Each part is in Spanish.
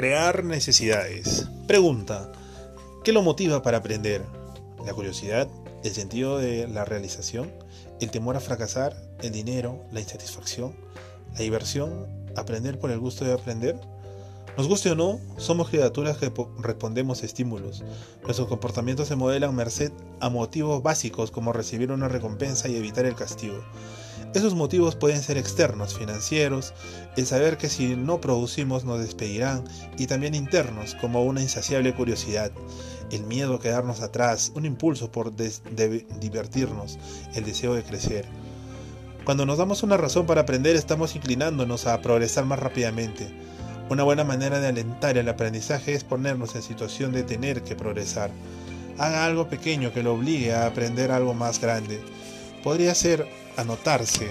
Crear necesidades. Pregunta. ¿Qué lo motiva para aprender? ¿La curiosidad? ¿El sentido de la realización? ¿El temor a fracasar? ¿El dinero? ¿La insatisfacción? ¿La diversión? ¿Aprender por el gusto de aprender? Nos guste o no, somos criaturas que respondemos a estímulos. Nuestros comportamientos se modelan merced a motivos básicos como recibir una recompensa y evitar el castigo. Esos motivos pueden ser externos, financieros, el saber que si no producimos nos despedirán, y también internos, como una insaciable curiosidad, el miedo a quedarnos atrás, un impulso por divertirnos, el deseo de crecer. Cuando nos damos una razón para aprender estamos inclinándonos a progresar más rápidamente. Una buena manera de alentar el aprendizaje es ponernos en situación de tener que progresar. Haga algo pequeño que lo obligue a aprender algo más grande. Podría ser anotarse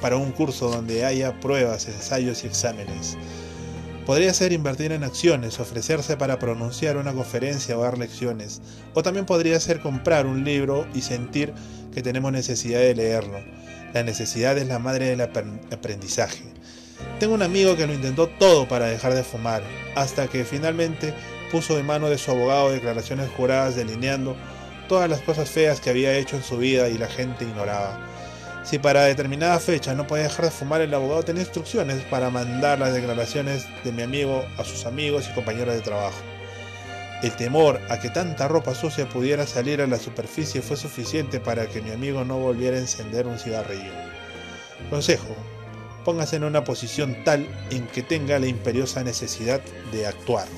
para un curso donde haya pruebas, ensayos y exámenes. Podría ser invertir en acciones, ofrecerse para pronunciar una conferencia o dar lecciones. O también podría ser comprar un libro y sentir que tenemos necesidad de leerlo. La necesidad es la madre del aprendizaje. Tengo un amigo que lo intentó todo para dejar de fumar, hasta que finalmente puso en mano de su abogado declaraciones juradas delineando todas las cosas feas que había hecho en su vida y la gente ignoraba. Si para determinada fecha no podía dejar de fumar, el abogado tenía instrucciones para mandar las declaraciones de mi amigo a sus amigos y compañeros de trabajo. El temor a que tanta ropa sucia pudiera salir a la superficie fue suficiente para que mi amigo no volviera a encender un cigarrillo. Consejo, póngase en una posición tal en que tenga la imperiosa necesidad de actuar.